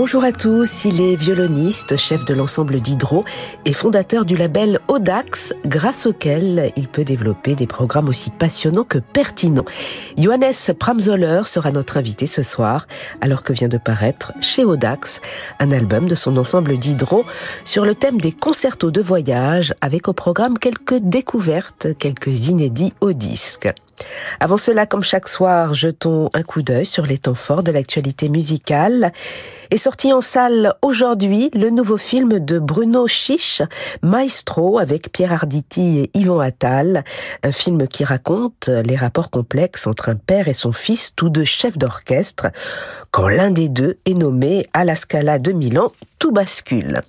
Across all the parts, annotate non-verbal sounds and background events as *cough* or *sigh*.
Bonjour à tous, il est violoniste, chef de l'ensemble d'Hydro et fondateur du label Audax, grâce auquel il peut développer des programmes aussi passionnants que pertinents. Johannes Pramzoller sera notre invité ce soir, alors que vient de paraître chez Audax un album de son ensemble d'Hydro sur le thème des concertos de voyage, avec au programme quelques découvertes, quelques inédits au disque. Avant cela, comme chaque soir, jetons un coup d'œil sur les temps forts de l'actualité musicale. Est sorti en salle aujourd'hui le nouveau film de Bruno Chiche, Maestro, avec Pierre Arditi et Yvan Attal. Un film qui raconte les rapports complexes entre un père et son fils, tous deux chefs d'orchestre. Quand l'un des deux est nommé à la Scala de Milan, tout bascule.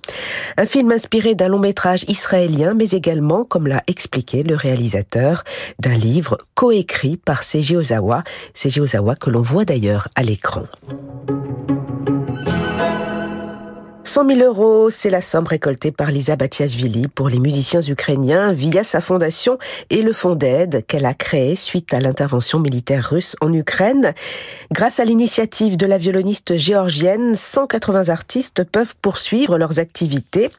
Un film inspiré d'un long métrage israélien, mais également, comme l'a expliqué le réalisateur, d'un livre coécrit par Seiji Ozawa, Seiji Ozawa que l'on voit d'ailleurs à l'écran. 100 000 euros, c'est la somme récoltée par Lisa Batiashvili pour les musiciens ukrainiens via sa fondation et le fonds d'aide qu'elle a créé suite à l'intervention militaire russe en Ukraine. Grâce à l'initiative de la violoniste géorgienne, 180 artistes peuvent poursuivre leurs activités.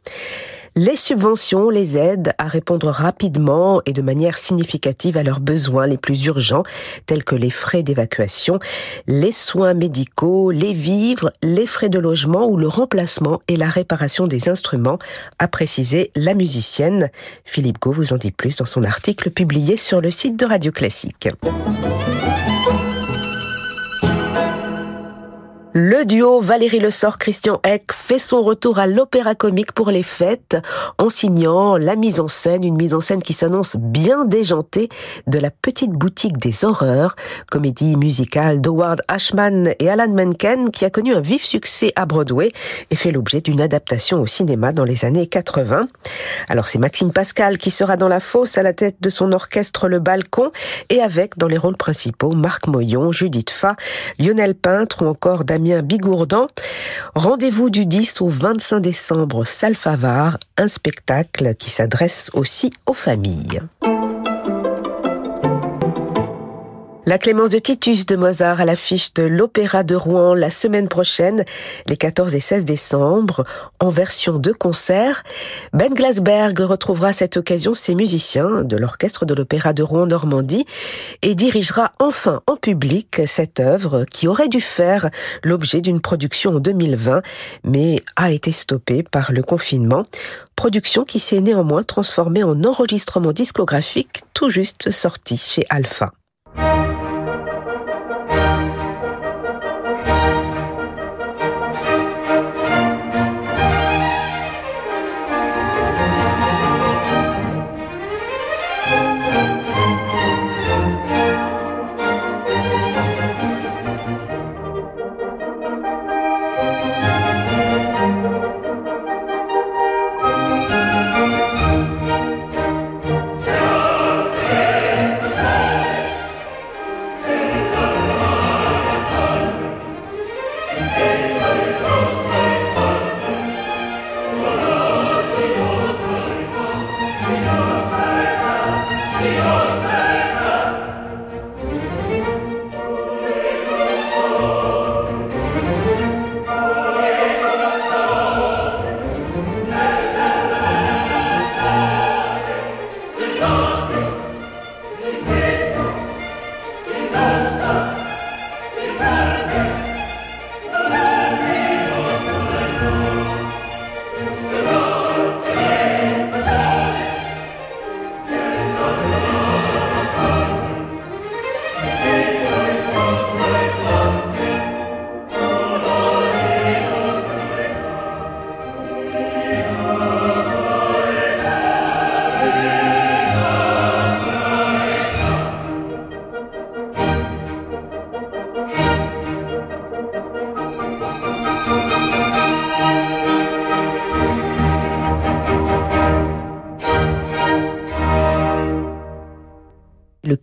Les subventions les aident à répondre rapidement et de manière significative à leurs besoins les plus urgents, tels que les frais d'évacuation, les soins médicaux, les vivres, les frais de logement ou le remplacement et la réparation des instruments, a précisé la musicienne. Philippe Gau vous en dit plus dans son article publié sur le site de Radio Classique. Le duo Valérie Le Sort Christian Eck fait son retour à l'opéra comique pour les fêtes en signant la mise en scène, une mise en scène qui s'annonce bien déjantée de la petite boutique des horreurs, comédie musicale d'Howard Ashman et Alan Menken qui a connu un vif succès à Broadway et fait l'objet d'une adaptation au cinéma dans les années 80. Alors c'est Maxime Pascal qui sera dans la fosse à la tête de son orchestre Le Balcon et avec dans les rôles principaux Marc Moyon, Judith Fa, Lionel Peintre ou encore Damien Bigourdan. Rendez-vous du 10 au 25 décembre, Salfavar, un spectacle qui s'adresse aussi aux familles. La Clémence de Titus de Mozart à l'affiche de l'Opéra de Rouen la semaine prochaine, les 14 et 16 décembre, en version de concert. Ben Glasberg retrouvera à cette occasion ses musiciens de l'Orchestre de l'Opéra de Rouen Normandie et dirigera enfin en public cette œuvre qui aurait dû faire l'objet d'une production en 2020, mais a été stoppée par le confinement. Production qui s'est néanmoins transformée en enregistrement discographique tout juste sorti chez Alpha.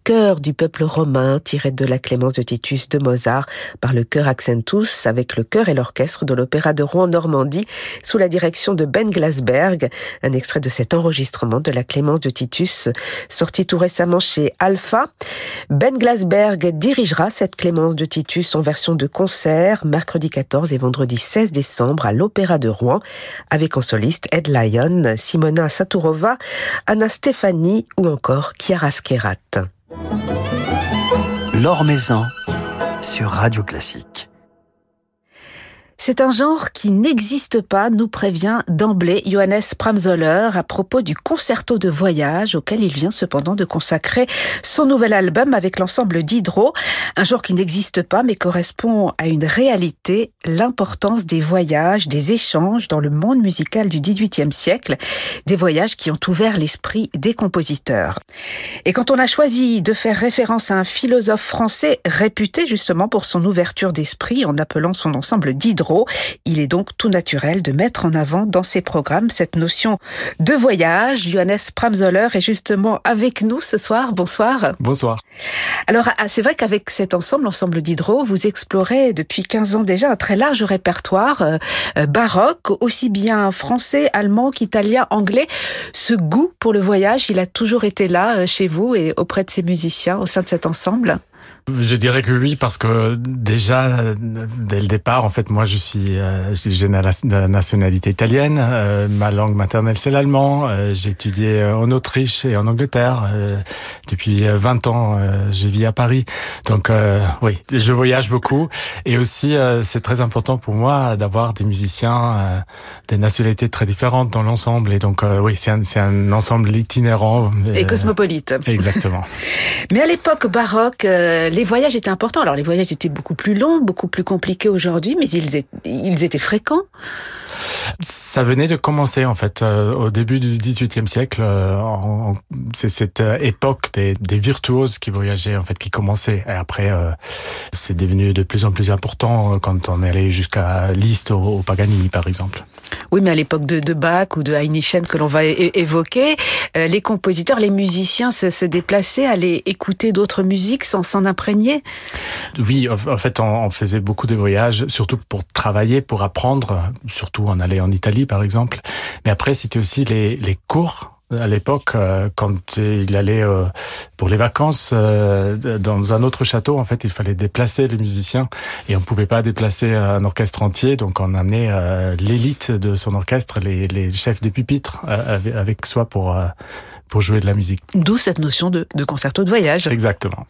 Le chœur du peuple romain tiré de la Clémence de Titus de Mozart par le chœur Accentus avec le chœur et l'orchestre de l'Opéra de Rouen Normandie sous la direction de Ben Glasberg. Un extrait de cet enregistrement de la Clémence de Titus sorti tout récemment chez Alpha. Ben Glasberg dirigera cette Clémence de Titus en version de concert mercredi 14 et vendredi 16 décembre à l'Opéra de Rouen avec en soliste Ed Lyon, Simona Saturova, Anna Stéphanie ou encore Chiara Skerat. Maison sur Radio Classique. C'est un genre qui n'existe pas, nous prévient d'emblée Johannes Pramzoller à propos du concerto de voyage auquel il vient cependant de consacrer son nouvel album avec l'ensemble d'Hydro. Un genre qui n'existe pas mais correspond à une réalité, l'importance des voyages, des échanges dans le monde musical du XVIIIe siècle, des voyages qui ont ouvert l'esprit des compositeurs. Et quand on a choisi de faire référence à un philosophe français réputé justement pour son ouverture d'esprit en appelant son ensemble d'Hydro, il est donc tout naturel de mettre en avant dans ses programmes cette notion de voyage. Johannes Pramzoller est justement avec nous ce soir. Bonsoir. Bonsoir. Alors, ah, c'est vrai qu'avec cet ensemble, l'ensemble d'Hydro, vous explorez depuis 15 ans déjà un très large répertoire euh, euh, baroque, aussi bien français, allemand qu'italien, anglais. Ce goût pour le voyage, il a toujours été là euh, chez vous et auprès de ces musiciens au sein de cet ensemble? Je dirais que oui, parce que déjà, dès le départ, en fait, moi, je suis, euh, j'ai la nationalité italienne. Euh, ma langue maternelle, c'est l'allemand. Euh, j'ai étudié en Autriche et en Angleterre. depuis 20 ans, je vis à Paris. Donc, oui, je voyage beaucoup. Et aussi, c'est très important pour moi d'avoir des musiciens des nationalités très différentes dans l'ensemble. Et donc, oui, c'est un, c'est un ensemble itinérant. Et cosmopolite. Exactement. *laughs* Mais à l'époque baroque, les voyages étaient importants. Alors les voyages étaient beaucoup plus longs, beaucoup plus compliqués aujourd'hui, mais ils étaient, ils étaient fréquents. Ça venait de commencer en fait euh, au début du XVIIIe siècle. Euh, c'est cette euh, époque des, des, virtuoses qui voyageaient en fait, qui commençait. Et après, c'est devenu de plus en plus important quand on est allé jusqu'à Liszt au, Paganini, par exemple. Oui, mais à l'époque de, de, Bach ou de Heinichen que l'on va évoquer, les compositeurs, les musiciens se, se déplaçaient, allaient écouter d'autres musiques sans s'en imprégner. Oui, en fait, on, faisait beaucoup de voyages, surtout pour travailler, pour apprendre, surtout on allait en Italie par exemple. Mais après, c'était aussi les, les cours à l'époque, euh, quand il allait euh, pour les vacances euh, dans un autre château, en fait, il fallait déplacer les musiciens et on pouvait pas déplacer un orchestre entier, donc on amenait l'élite de son orchestre, les, les chefs des pupitres, avec soi pour pour jouer de la musique. D'où cette notion de, de concerto de voyage. Exactement.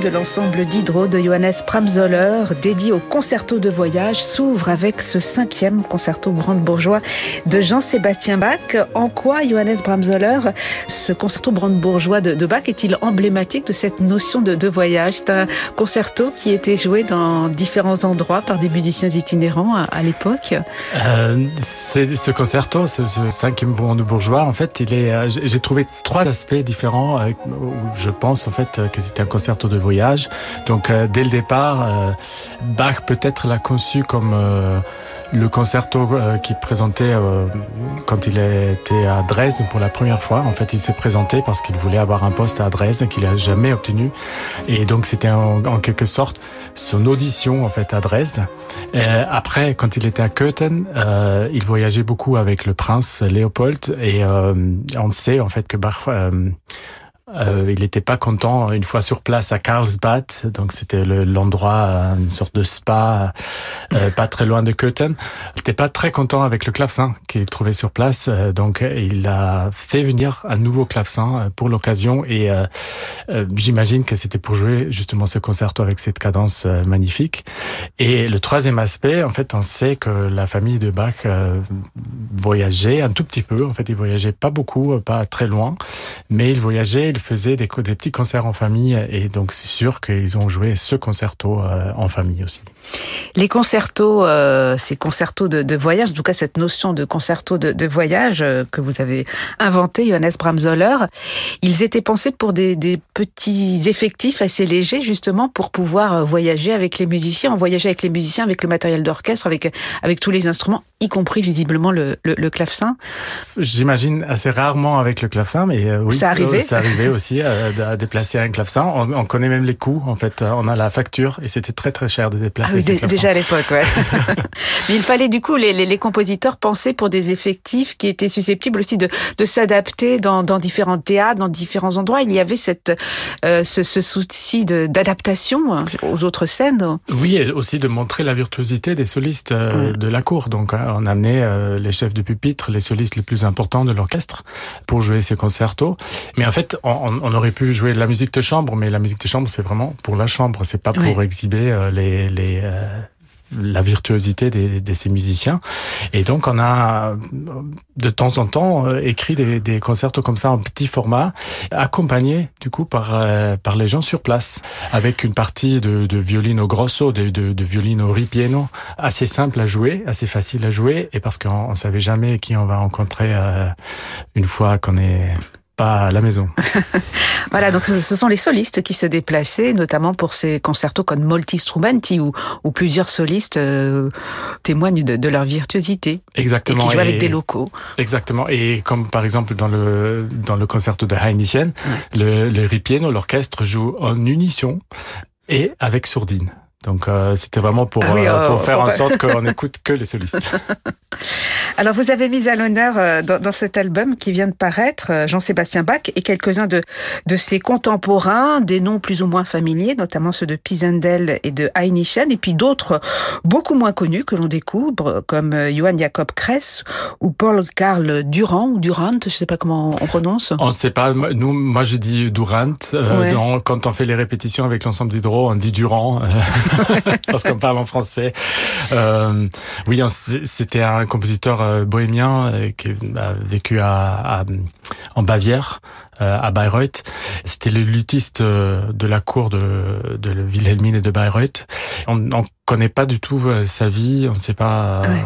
de l'ensemble d'Hydro de Johannes Pramzoller, dédié au concerto de voyage, s'ouvre avec ce cinquième concerto brandebourgeois de Jean-Sébastien Bach. En quoi Johannes Pramzoller, ce concerto brandebourgeois de, Bach, est-il emblématique de cette notion de, voyage? C'est un concerto qui était joué dans différents endroits par des musiciens itinérants à, l'époque. Euh, ce concerto, ce, cinquième brandebourgeois, en fait. Euh, j'ai trouvé trois aspects différents euh, où je pense en fait que c'était un concerto de voyage. Donc euh, dès le départ, euh, Bach peut-être l'a conçu comme euh, le concerto qui présentait quand il était à Dresde pour la première fois. En fait, il s'est présenté parce qu'il voulait avoir un poste à Dresde qu'il a jamais obtenu. Et donc c'était en, en, quelque sorte son audition en fait à Dresde. Et après, quand il était à Köthen, il voyageait beaucoup avec le prince Léopold et on sait en fait que Bach euh, il n'était pas content une fois sur place à Karlsbad, donc c'était l'endroit, euh, une sorte de spa, euh, pas très loin de Köthen. Il n'était pas très content avec le clavecin qu'il trouvait sur place, euh, donc il a fait venir un nouveau clavecin euh, pour l'occasion et j'imagine que c'était pour jouer justement ce concerto avec cette cadence magnifique. Et le troisième aspect, en fait, on sait que la famille de Bach voyageait un tout petit peu. En fait, il voyageait pas beaucoup, pas très loin, mais il voyageait. Il faisaient des, des petits concerts en famille et donc c'est sûr qu'ils ont joué ce concerto euh, en famille aussi. Les concertos, euh, ces concertos de, de, voyage, en tout cas cette notion de concerto de, de voyage euh, que vous avez inventé, Johannes Bramzoller, ils étaient pensés pour des, des, petits effectifs assez légers, justement pour pouvoir voyager avec les musiciens, voyager avec les musiciens, avec le matériel d'orchestre, avec avec tous les instruments, y compris visiblement le, le, le clavecin. J'imagine assez rarement avec le clavecin, mais oui, ça arrivait. ça arrivait aussi à, à, déplacer un clavecin. On, on, connaît même les coûts, en fait. On a la facture et c'était très très cher de déplacer. Ah oui, déjà à l'époque, ouais. *laughs* Mais il fallait du coup les, les, les, compositeurs penser pour des effectifs qui étaient susceptibles aussi de, de s'adapter dans, dans différents théâtres, dans différents endroits. Il y avait cette, euh, ce, ce souci d'adaptation aux autres scènes. Oui, et aussi de montrer la virtuosité des solistes euh, de la cour. Donc on amenait euh, les chefs de pupitre, les solistes les plus importants de l'orchestre pour jouer ces concertos. Mais en fait, on, on, aurait pu jouer de la musique de chambre, mais la musique de chambre, c'est vraiment pour la chambre, c'est pas pour ouais. exhiber euh, les, les euh, la virtuosité de, de, ces musiciens. Et donc, on a de temps en temps euh, écrit des, des concertos comme ça en petit format, accompagnés du coup par euh, par les gens sur place, avec une partie de, de violino grosso, de, de, de violino ripieno, assez simple à jouer, assez facile à jouer, et parce qu'on savait jamais qui on va rencontrer euh, une fois qu'on est pas à la maison. *laughs* voilà, donc ce sont les solistes qui se déplaçaient, notamment pour ces concertos comme Molti Strumenti, où, où plusieurs solistes euh, témoignent de, de, leur virtuosité. Exactement. Et qui jouent et, avec des locaux. Exactement. Et comme par exemple dans le, dans le concerto de Heineken, ouais. le, le ripieno, l'orchestre joue en unisson et avec sourdine. Donc euh, c'était vraiment pour, ah oui, euh, pour faire pour... en sorte qu'on *laughs* n'écoute que les solistes. *laughs* Alors vous avez mis à l'honneur euh, dans, dans, cet album qui vient de paraître euh, Jean-Sébastien Bach et quelques-uns de, de ses contemporains, des noms plus ou moins familiers, notamment ceux de Pisendel et de Heinichen, et puis d'autres beaucoup moins connus que l'on découvre, comme euh, Johann Jacob Kress ou Paul Karl Durand ou Durant, je ne sais pas comment on prononce. On ne sait pas. Nous, moi je dis Durant. Ouais. Dans, quand on fait les répétitions avec l'ensemble d'Hydro, on dit Durand. *laughs* parce qu'on parle en français. Euh, oui, c'était un compositeur euh, bohémien euh, qui a vécu à, à en Bavière, euh, à Bayreuth. C'était le luthiste de la cour de, de Wilhelmine et de Bayreuth. On ne connaît pas du tout sa vie, on ne sait pas... Ouais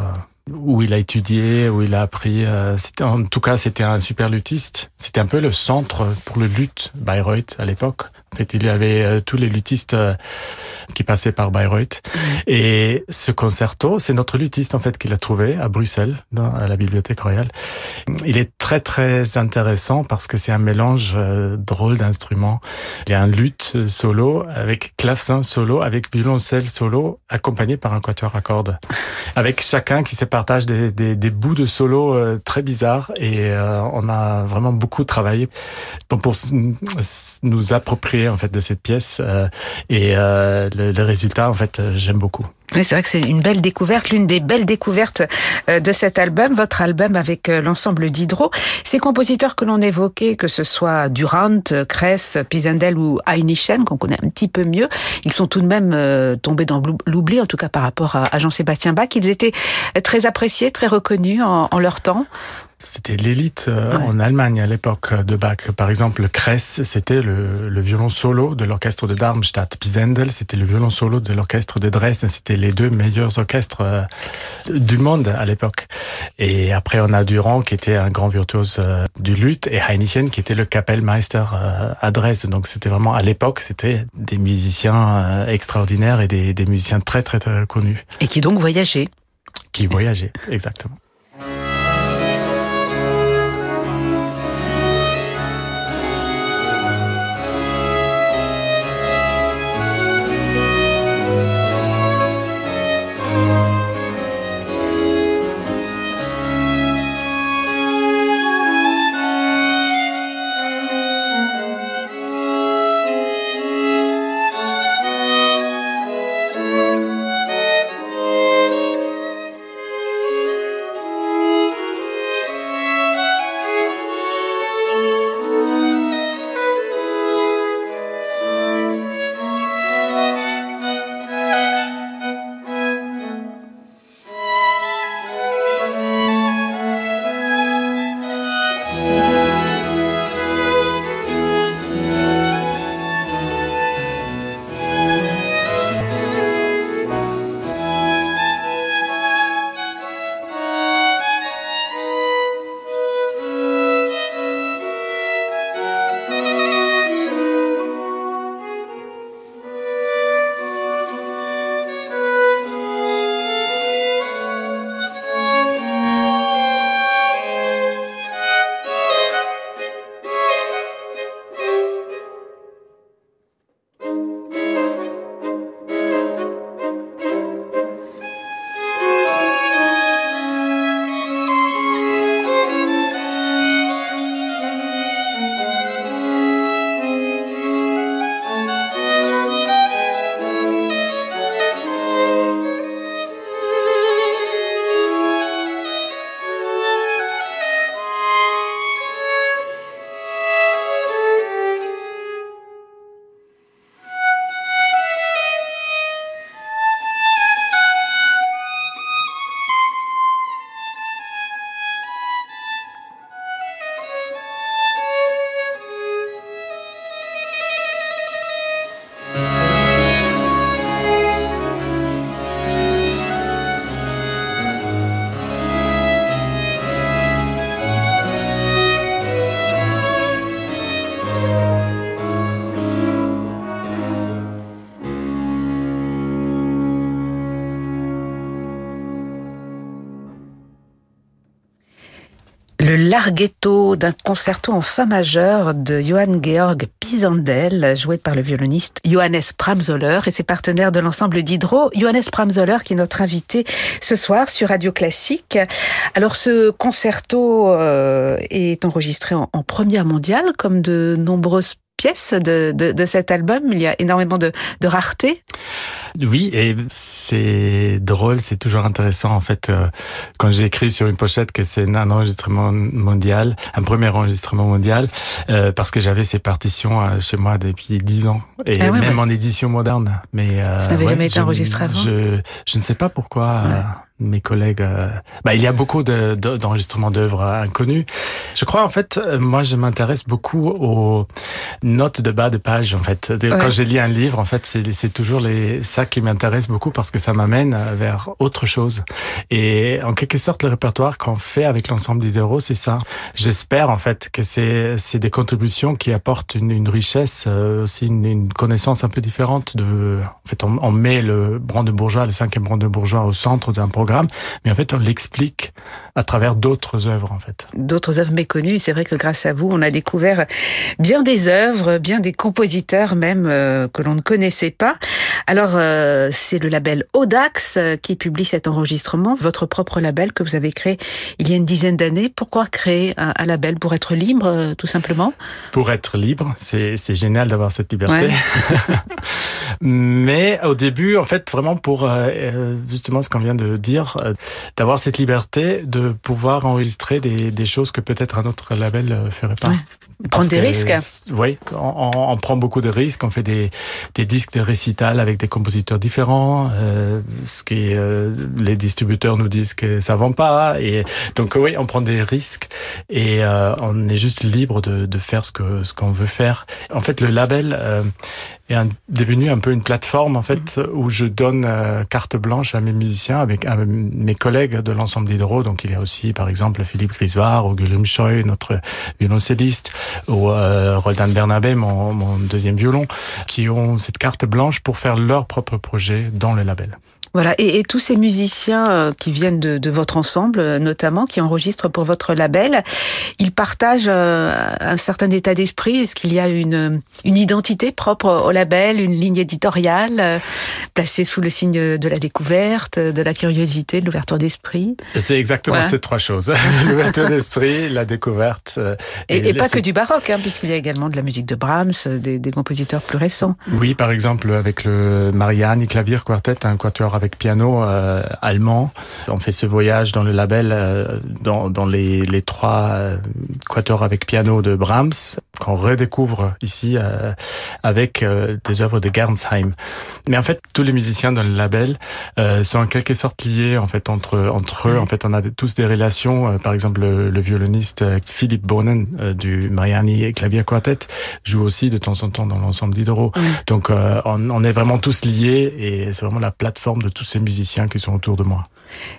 où il a étudié, où il a appris. C'était en tout cas c'était un super luthiste. C'était un peu le centre pour le luth Bayreuth à l'époque. En fait, il y avait tous les lutistes qui passaient par Bayreuth. Et ce concerto, c'est notre luthiste en fait qui l'a trouvé à Bruxelles, dans, à la Bibliothèque Royale. Il est très très intéressant parce que c'est un mélange drôle d'instruments. Il y a un luth solo avec clavecin solo, avec violoncelle solo, accompagné par un quatuor à cordes. *laughs* Avec chacun qui se partage des, des, des bouts de solo très bizarres et on a vraiment beaucoup travaillé pour nous approprier en fait de cette pièce euh, et euh, le, résultat en fait euh, j'aime beaucoup. Oui, c'est vrai que c'est une belle découverte, l'une des belles découvertes de cet album, votre album avec l'ensemble d'Hydro. Ces compositeurs que l'on évoquait, que ce soit Durant, Kress, Pisendel ou Heinichen, qu'on connaît un petit peu mieux, ils sont tout de même tombés dans l'oubli, en tout cas par rapport à Jean-Sébastien Bach. Ils étaient très appréciés, très reconnus en leur temps. C'était l'élite euh, ouais. en Allemagne à l'époque de Bach. Par exemple, Kress, c'était le, le, violon solo de l'orchestre de Darmstadt. Pisendel, c'était le violon solo de l'orchestre de Dresden. C'était les deux meilleurs orchestres euh, du monde à l'époque. Et après, on a Durand, qui était un grand virtuose euh, du luth, et Heinichen, qui était le Kapellmeister à Dresde. Donc, c'était vraiment, à l'époque, c'était des musiciens extraordinaires et des, des musiciens très, très, très connus. Et qui donc voyageaient. Qui voyageaient, *laughs* exactement. Le larghetto d'un concerto en fa majeur de Johann Georg Pisandel, joué par le violoniste Johannes Pramzoller et ses partenaires de l'ensemble d'Hydro. Johannes Pramzoller qui est notre invité ce soir sur Radio Classique. Alors ce concerto euh, est enregistré en, en première mondiale comme de nombreuses pièces de, de, de, cet album. Il y a énormément de, de rareté. Oui, et c'est drôle, c'est toujours intéressant en fait euh, quand j'écris sur une pochette que c'est un enregistrement mondial, un premier enregistrement mondial, euh, parce que j'avais ces partitions euh, chez moi depuis dix ans et ah ouais, même ouais. en édition moderne. Mais ça n'avait ouais, jamais été enregistré avant. Je, je ne sais pas pourquoi. Mes collègues. Euh, bah, il y a beaucoup d'enregistrements d'œuvres inconnues. Je crois en fait, euh, moi, je m'intéresse beaucoup aux notes de bas de page. En fait, quand je lis un livre, en fait, c'est toujours les ça qui m'intéresse beaucoup parce que ça m'amène vers autre chose. Et en quelque sorte, le répertoire qu'on fait avec l'ensemble d'Idero, c'est ça. J'espère en fait que c'est c'est des contributions qui apportent une, une richesse, euh, aussi une, une, connaissance un peu différente de. En fait, on, on met le Brandebourgeois, le cinquième Brandebourgeois, au centre d'un mais en fait on l'explique à travers d'autres œuvres en fait. D'autres œuvres méconnues. C'est vrai que grâce à vous, on a découvert bien des œuvres, bien des compositeurs même euh, que l'on ne connaissait pas. Alors euh, c'est le label Audax euh, qui publie cet enregistrement, votre propre label que vous avez créé il y a une dizaine d'années. Pourquoi créer un, label pour être libre, tout simplement? Pour être libre, c'est génial d'avoir cette liberté. *laughs* Mais au début, en fait, vraiment pour justement ce qu'on vient de dire euh, d'avoir cette liberté de pouvoir enregistrer des, des choses que peut-être un autre label ne euh, ferait pas. Prendre des risques. Oui, on, on, prend beaucoup de risques. On fait des, des disques de récital avec des compositeurs différents. Euh, ce qui euh, les distributeurs nous disent que ça vend pas. Et donc oui, on prend des risques et on est juste libre de, de faire ce que ce qu'on veut faire. En fait, le label est devenu un peu une plateforme en fait mm. où je donne euh, carte blanche à mes musiciens avec mes collègues de l'ensemble d'Hydro. Donc il y a aussi par exemple Philippe Grisvar ou Guillaume Choi, notre violoncelliste, ou euh, Roldan Bernabé, mon, mon deuxième violon, qui ont cette carte blanche pour faire leur propre projet dans le label. Voilà, et, et, tous ces musiciens euh, qui viennent de, de, votre ensemble, euh, notamment, qui enregistrent pour votre label, ils partagent euh, un certain état d'esprit. Est-ce qu'il y a une, une identité propre au label, une ligne éditoriale placée sous le signe de la découverte, de la curiosité, de l'ouverture d'esprit? C'est exactement ces trois choses *laughs* l'ouverture d'esprit, la découverte. Et, et, pas que du baroque, hein, puisqu'il y a également de la musique de Brahms, des, des compositeurs plus récents. Oui, par exemple avec le Marianne Clavier Quartet, un quatuor avec avec piano euh, allemand. On fait ce voyage dans le label euh, dans, dans les, les trois euh, quatuors avec piano de Brahms qu'on redécouvre ici euh, avec des œuvres de Gernsheim. Mais en fait, tous les musiciens dans le label sont en quelque sorte liés en fait entre entre eux. En fait, on a tous des relations. par exemple, le, violoniste Philippe Bonen du Mariani Clavier Quartet joue aussi de temps en temps dans l'ensemble d'Hydro. Donc, on, on est vraiment tous liés et c'est vraiment la plateforme de tous ces musiciens qui sont autour de moi.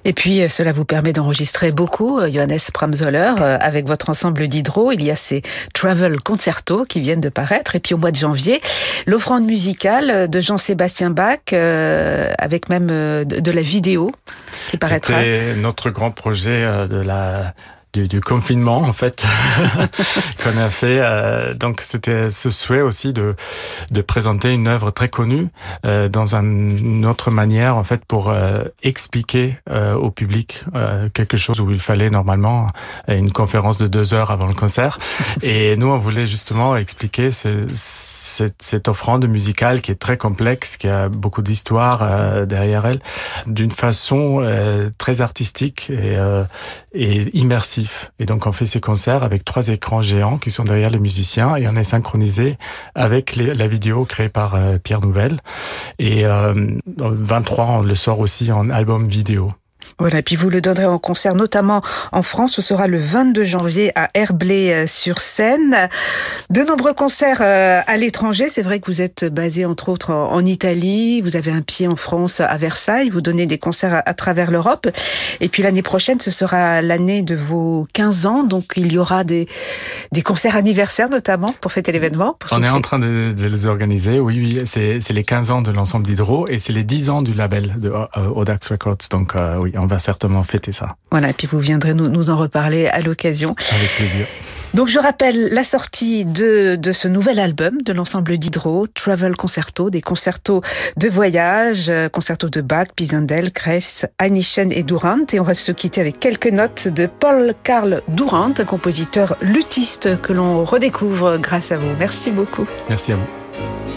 Et puis, euh, cela vous permet d'enregistrer beaucoup, euh, Johannes Pramzoller, euh, avec votre ensemble d'hydro. Il y a ces Travel Concerto qui viennent de paraître. Et puis, au mois de janvier, l'offrande musicale de Jean-Sébastien Bach, avec même de la vidéo qui paraîtra. C'était notre grand projet de la du, du, confinement en fait *laughs* qu'on a fait. Euh, donc c'était ce souhait aussi de de présenter une œuvre très connue euh, dans un, une autre manière en fait pour euh, expliquer euh, au public euh, quelque chose où il fallait normalement une conférence de deux heures avant le concert. *laughs* Et nous on voulait justement expliquer ce, cette, cette, offrande musicale qui est très complexe, qui a beaucoup d'histoire derrière elle, d'une façon très artistique et, et immersive et donc on fait ces concerts avec trois écrans géants qui sont derrière les musiciens et on est synchronisé avec la vidéo créée par euh, Pierre Nouvelle. Et euh, 23, on le sort aussi en album vidéo. Voilà, et puis vous le donnerez en concert, notamment en France. Ce sera le 22 janvier à Herblay-sur-Seine. De nombreux concerts euh, à l'étranger. C'est vrai que vous êtes basé entre autres en Italie. Vous avez un pied en France à Versailles. Vous donnez des concerts à, travers l'Europe. Et puis l'année prochaine, ce sera l'année de vos 15 ans. Donc il y aura des, des concerts anniversaires notamment pour fêter l'événement. On est en train de, de, les organiser. Oui, oui. C'est les 15 ans de l'ensemble d'Hydro et c'est les 10 ans du label de euh, Audax Records. Donc euh, oui, on va certainement fêter ça. Voilà, et puis vous viendrez nous, nous en reparler à l'occasion. Avec plaisir. Donc je rappelle la sortie de, de ce nouvel album de l'ensemble d'Hydro, Travel Concerto, des concertos de voyage, euh, concertos de Bach, Pisendel, Kress, Einichen et Durant. Et on va se quitter avec quelques notes de Paul Karl Durant, un compositeur luthiste que l'on redécouvre grâce à vous. Merci beaucoup. Merci à vous.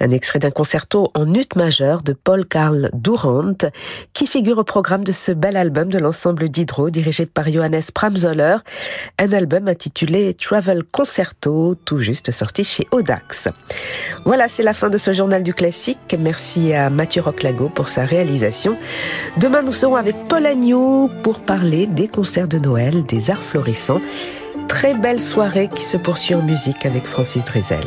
Un extrait d'un concerto en ut majeur de Paul Karl Durand, qui figure au programme de ce bel album de l'ensemble d'Hydro, dirigé par Johannes Pramzoller, un album intitulé Travel Concerto, tout juste sorti chez Audax. Voilà, c'est la fin de ce journal du classique. Merci à Mathieu Roclago pour sa réalisation. Demain, nous serons avec Paul Agnew pour parler des concerts de Noël, des arts florissants. Très belle soirée qui se poursuit en musique avec Francis Drezel.